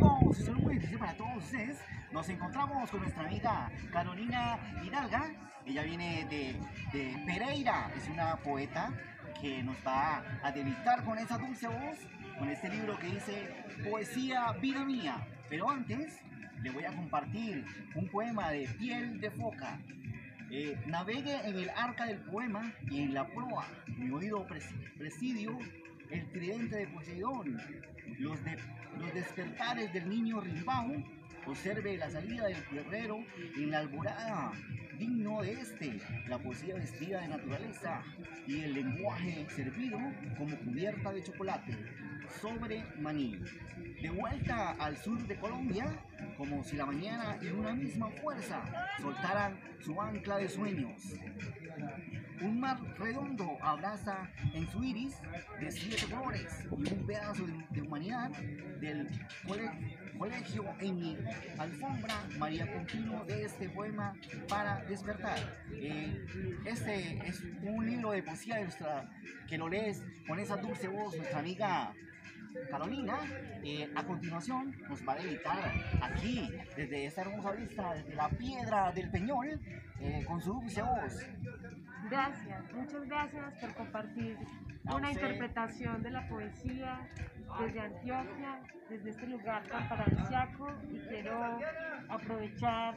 amigos, un saludo muy especial para todos ustedes. Nos encontramos con nuestra amiga Carolina Hidalga. Ella viene de, Pereira, es una poeta que nos va a deleitar con esa dulce voz, con este libro que dice Poesía, vida mía. Pero antes, le voy a compartir un poema de piel de foca. Eh, navegue en el arca del poema y en la proa, mi oído pres- presidio, el tridente de Poseidón, los, de- despertares del niño Rimbao, observe la salida del guerrero en la alborada, digno de este, la poesía vestida de naturaleza y el lenguaje servido como cubierta de chocolate sobre maní. De vuelta al sur de Colombia, como si la mañana y una misma fuerza soltaran su ancla de sueños. Redondo abraza en su iris de siete colores y un pedazo de, humanidad del cole- colegio en mi alfombra María Contino de este poema para despertar. Eh, este es un libro de poesía nuestra, que lo lees con esa dulce voz nuestra amiga Carolina, eh, a continuación nos va a deleitar aquí, desde esta hermosa vista, desde la piedra del Peñol, eh, con su dulce voz. Gracias, muchas gracias por compartir A una usted. interpretación de la poesía desde Antioquia, desde este lugar tan paradisíaco y quiero aprovechar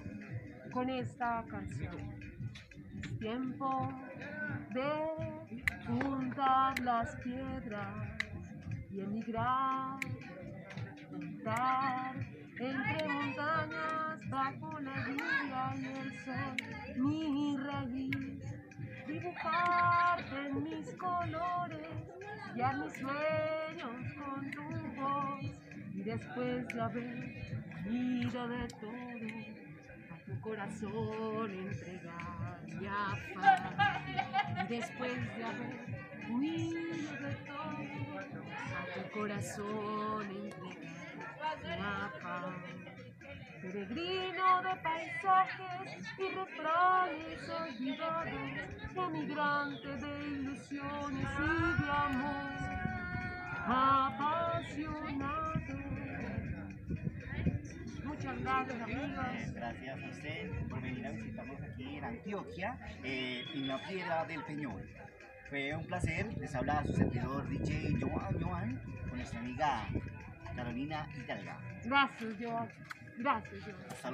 con esta canción. Tiempo de juntar las piedras y emigrar, juntar entre montañas bajo la lluvia y el sol mi raíz dibujarte en mis colores, guiar mis sueños con tu voz y después de haber ido de todo, a tu corazón entregar mi afán. Y después de haber huido de todo, a corazón afán peregrino de paisajes y refranes olvidados, emigrante de ilusiones y de amor, apasionado. Muchas gracias amigos. Gracias a usted por venir a visitarnos aquí en Antioquia, eh, en la piedra del Peñol. Fue un placer, les habla su servidor DJ Joan Joan con nuestra amiga Carolina Hidalga. Gracias, Joan. Gracias, Joan. Hasta